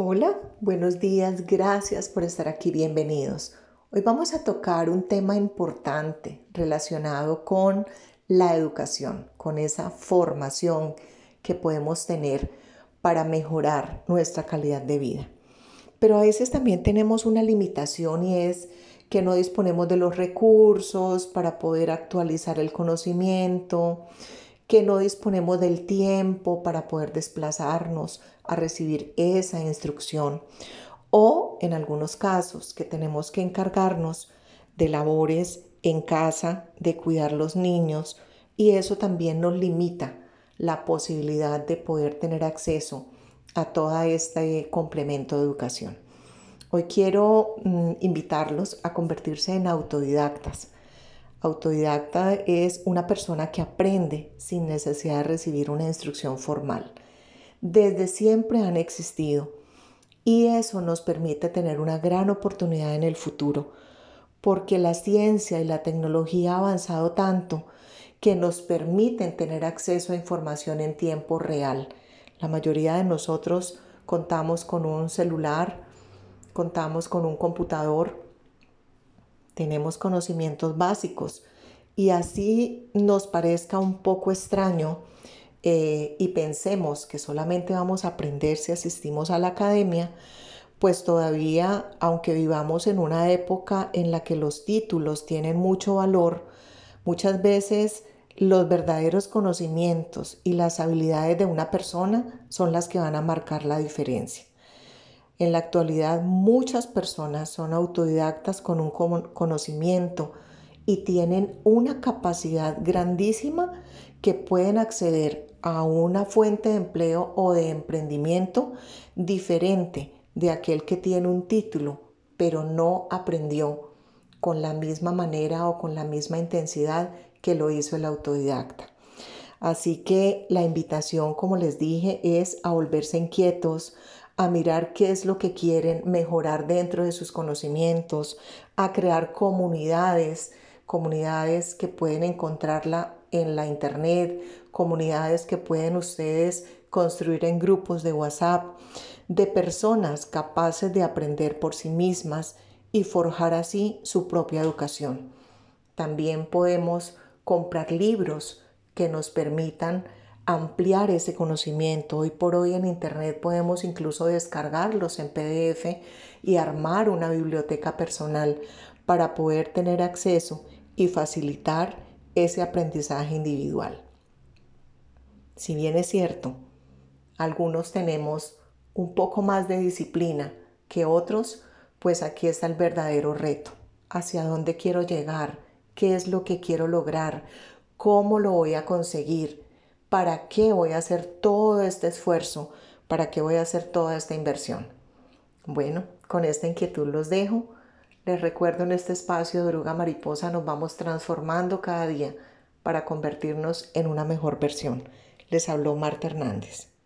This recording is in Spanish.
Hola, buenos días, gracias por estar aquí, bienvenidos. Hoy vamos a tocar un tema importante relacionado con la educación, con esa formación que podemos tener para mejorar nuestra calidad de vida. Pero a veces también tenemos una limitación y es que no disponemos de los recursos para poder actualizar el conocimiento, que no disponemos del tiempo para poder desplazarnos a recibir esa instrucción o en algunos casos que tenemos que encargarnos de labores en casa, de cuidar los niños y eso también nos limita la posibilidad de poder tener acceso a todo este complemento de educación. Hoy quiero mm, invitarlos a convertirse en autodidactas Autodidacta es una persona que aprende sin necesidad de recibir una instrucción formal. Desde siempre han existido y eso nos permite tener una gran oportunidad en el futuro porque la ciencia y la tecnología ha avanzado tanto que nos permiten tener acceso a información en tiempo real. La mayoría de nosotros contamos con un celular, contamos con un computador, tenemos conocimientos básicos y así nos parezca un poco extraño eh, y pensemos que solamente vamos a aprender si asistimos a la academia, pues todavía, aunque vivamos en una época en la que los títulos tienen mucho valor, muchas veces los verdaderos conocimientos y las habilidades de una persona son las que van a marcar la diferencia. En la actualidad muchas personas son autodidactas con un conocimiento y tienen una capacidad grandísima que pueden acceder a una fuente de empleo o de emprendimiento diferente de aquel que tiene un título, pero no aprendió con la misma manera o con la misma intensidad que lo hizo el autodidacta. Así que la invitación, como les dije, es a volverse inquietos, a mirar qué es lo que quieren mejorar dentro de sus conocimientos, a crear comunidades, comunidades que pueden encontrarla en la internet, comunidades que pueden ustedes construir en grupos de WhatsApp, de personas capaces de aprender por sí mismas y forjar así su propia educación. También podemos comprar libros que nos permitan ampliar ese conocimiento. Hoy por hoy en Internet podemos incluso descargarlos en PDF y armar una biblioteca personal para poder tener acceso y facilitar ese aprendizaje individual. Si bien es cierto, algunos tenemos un poco más de disciplina que otros, pues aquí está el verdadero reto. ¿Hacia dónde quiero llegar? ¿Qué es lo que quiero lograr? ¿Cómo lo voy a conseguir? ¿Para qué voy a hacer todo este esfuerzo? ¿Para qué voy a hacer toda esta inversión? Bueno, con esta inquietud los dejo. Les recuerdo en este espacio de Oruga Mariposa nos vamos transformando cada día para convertirnos en una mejor versión. Les habló Marta Hernández.